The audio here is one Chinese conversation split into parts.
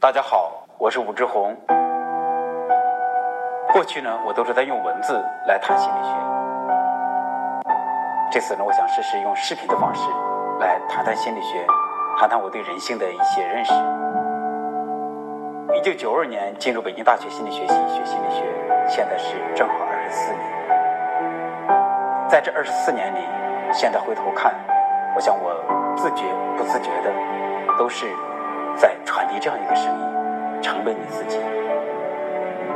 大家好，我是武志红。过去呢，我都是在用文字来谈心理学。这次呢，我想试试用视频的方式来谈谈心理学，谈谈我对人性的一些认识。一九九二年进入北京大学心理学系学心理学，现在是正好二十四年。在这二十四年里，现在回头看，我想我自觉不自觉的都是。在传递这样一个声音，成为你自己。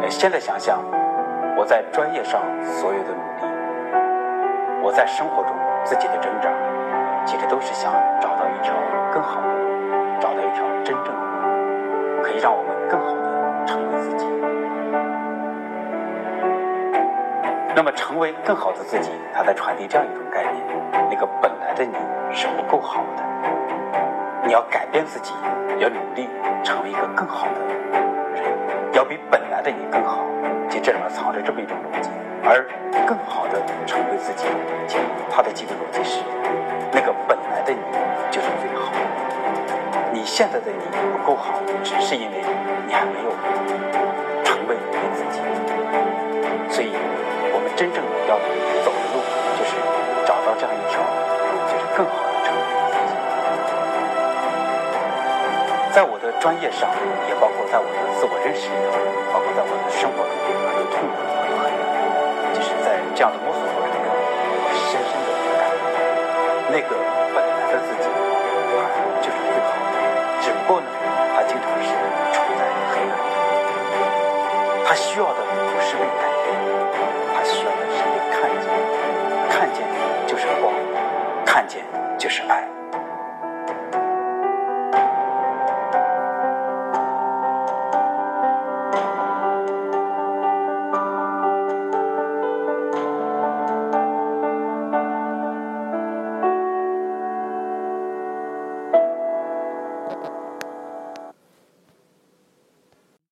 现在想想，我在专业上所有的努力，我在生活中自己的挣扎，其实都是想找到一条更好的，找到一条真正的可以让我们更好的成为自己。那么，成为更好的自己，他在传递这样一种概念：那个本来的你是不够好的。你要改变自己，要努力成为一个更好的人，要比本来的你更好。其实这里面藏着这么一种逻辑，而更好的成为自己，其实它的基本逻辑是：那个本来的你就是最好。你现在的你不够好，只是因为你还没有成为你自己。所以，我们真正要走在我的专业上，也包括在我的自我认识里头，包括在我的生活中，有痛苦，有黑暗。就是在这样的摸索过程中，我深深的感觉到，那个本来的自己，他就是最好的。只不过呢，他经常是处在黑暗中。他需要的不是被改变，他需要的是被看见。看见就是光，看见就是爱。